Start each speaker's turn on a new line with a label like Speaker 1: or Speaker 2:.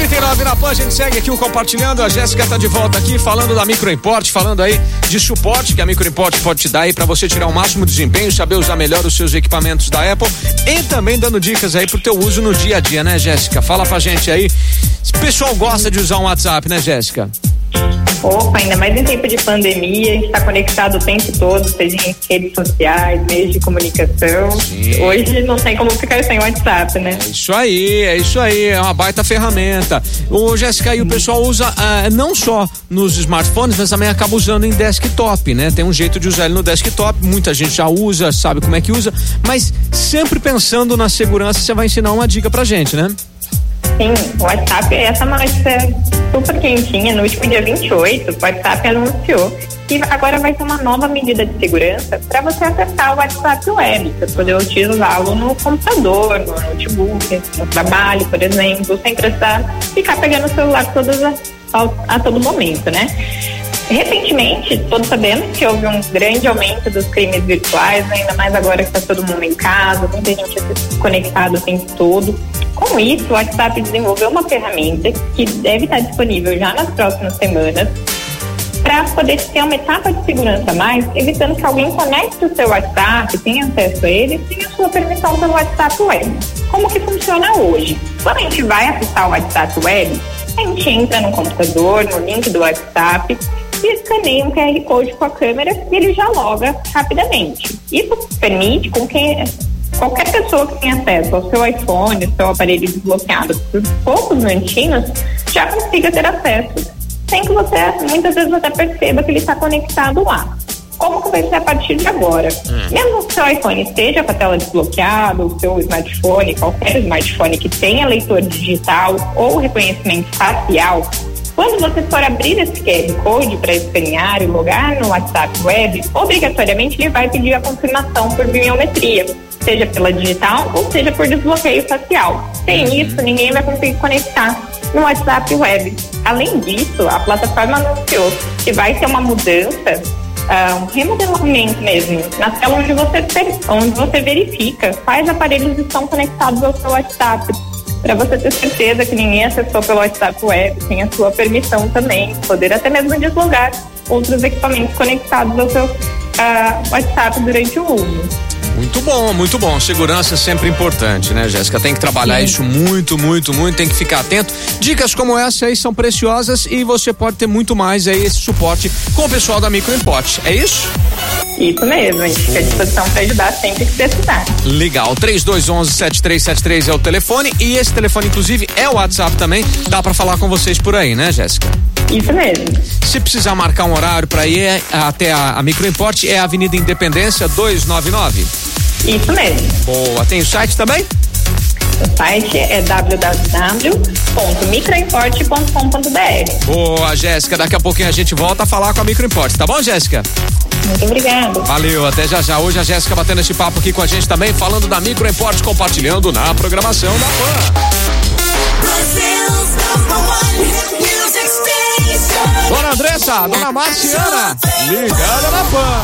Speaker 1: 39 na PAN, a gente segue aqui o compartilhando. A Jéssica tá de volta aqui falando da Microimport, falando aí de suporte que a Microimport pode te dar aí para você tirar o máximo desempenho, saber usar melhor os seus equipamentos da Apple e também dando dicas aí pro teu uso no dia a dia, né, Jéssica? Fala pra gente aí. O pessoal gosta de usar um WhatsApp, né, Jéssica?
Speaker 2: Opa, ainda mais em tempo de pandemia, a gente está conectado o tempo todo, seja em redes sociais, meios de comunicação. Sim. Hoje não tem como ficar sem WhatsApp, né?
Speaker 1: É isso aí, é isso aí, é uma baita ferramenta. O Jéssica, e o pessoal usa ah, não só nos smartphones, mas também acaba usando em desktop, né? Tem um jeito de usar ele no desktop, muita gente já usa, sabe como é que usa, mas sempre pensando na segurança, você vai ensinar uma dica pra gente, né?
Speaker 2: Sim, o WhatsApp, essa notícia super quentinha, no último dia 28, o WhatsApp anunciou que agora vai ter uma nova medida de segurança para você acessar o WhatsApp web, para poder utilizá-lo no computador, no notebook, no trabalho, por exemplo, sem precisar ficar pegando o celular todas a, a, a todo momento, né? Recentemente, todos sabemos que houve um grande aumento dos crimes virtuais, ainda mais agora que está todo mundo em casa, muita gente conectado o tempo todo. Com isso, o WhatsApp desenvolveu uma ferramenta que deve estar disponível já nas próximas semanas para poder ter uma etapa de segurança a mais, evitando que alguém conecte o seu WhatsApp, tenha acesso a ele, sem a sua permissão pelo WhatsApp Web. Como que funciona hoje? Quando a gente vai acessar o WhatsApp Web, a gente entra no computador, no link do WhatsApp e escaneia um QR Code com a câmera e ele já loga rapidamente. Isso permite com que qualquer pessoa que tenha acesso ao seu iPhone, seu aparelho desbloqueado por poucos minutinhos, já consiga ter acesso, sem que você muitas vezes até perceba que ele está conectado lá. Como que vai ser a partir de agora? Hum. Mesmo que o seu iPhone esteja com a tela desbloqueada, o seu smartphone, qualquer smartphone que tenha leitor digital ou reconhecimento facial, quando você for abrir esse QR Code para escanear e logar no WhatsApp Web, obrigatoriamente ele vai pedir a confirmação por biometria, seja pela digital ou seja por desbloqueio facial. Sem uhum. isso, ninguém vai conseguir conectar no WhatsApp Web. Além disso, a plataforma anunciou que vai ter uma mudança Uh, um remodelamento mesmo, na tela onde você, onde você verifica quais aparelhos estão conectados ao seu WhatsApp para você ter certeza que ninguém acessou pelo WhatsApp Web, tem a sua permissão também, poder até mesmo deslogar outros equipamentos conectados ao seu uh, WhatsApp durante o uso.
Speaker 1: Muito bom, muito bom. Segurança é sempre importante, né, Jéssica? Tem que trabalhar Sim. isso muito, muito, muito. Tem que ficar atento. Dicas como essa aí são preciosas e você pode ter muito mais aí esse suporte com o pessoal da Microimport. É isso?
Speaker 2: Isso mesmo, a gente fica à disposição para ajudar sempre que precisar.
Speaker 1: Legal, 3211-7373 é o telefone e esse telefone, inclusive, é o WhatsApp também. Dá para falar com vocês por aí, né, Jéssica?
Speaker 2: Isso mesmo.
Speaker 1: Se precisar marcar um horário para ir é, até a, a Microimport, é a Avenida Independência 299.
Speaker 2: Isso mesmo.
Speaker 1: Boa. Tem o site também?
Speaker 2: O site é www.microimport.com.br.
Speaker 1: Boa, Jéssica. Daqui a pouquinho a gente volta a falar com a Microimport, tá bom, Jéssica?
Speaker 2: Muito obrigado.
Speaker 1: Valeu, até já já. Hoje a Jéssica batendo esse papo aqui com a gente também, falando da Microimport, compartilhando na programação da PAN. Dona Andressa, Dona Marciana, ligada na PAN.